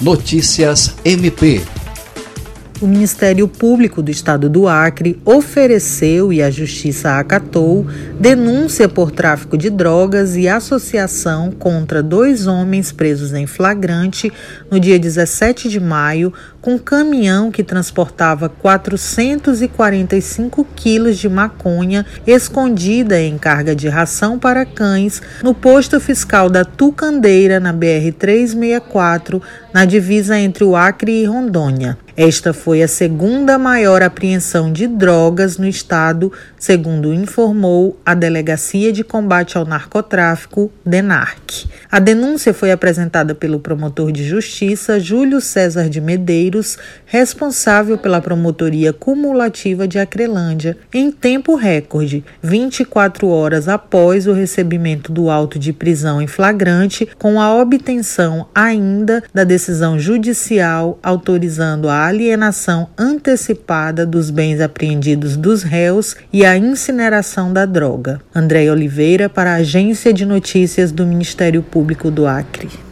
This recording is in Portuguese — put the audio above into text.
Notícias MP o Ministério Público do Estado do Acre ofereceu e a Justiça acatou denúncia por tráfico de drogas e associação contra dois homens presos em flagrante no dia 17 de maio com um caminhão que transportava 445 quilos de maconha escondida em carga de ração para cães no posto fiscal da Tucandeira, na BR-364, na divisa entre o Acre e Rondônia. Esta foi a segunda maior apreensão de drogas no estado, segundo informou a Delegacia de Combate ao Narcotráfico, DENARC. A denúncia foi apresentada pelo promotor de justiça Júlio César de Medeiros, responsável pela promotoria cumulativa de Acrelândia, em tempo recorde, 24 horas após o recebimento do auto de prisão em flagrante, com a obtenção ainda da decisão judicial autorizando a alienação antecipada dos bens apreendidos dos réus e a incineração da droga. André Oliveira, para a Agência de Notícias do Ministério Público do Acre.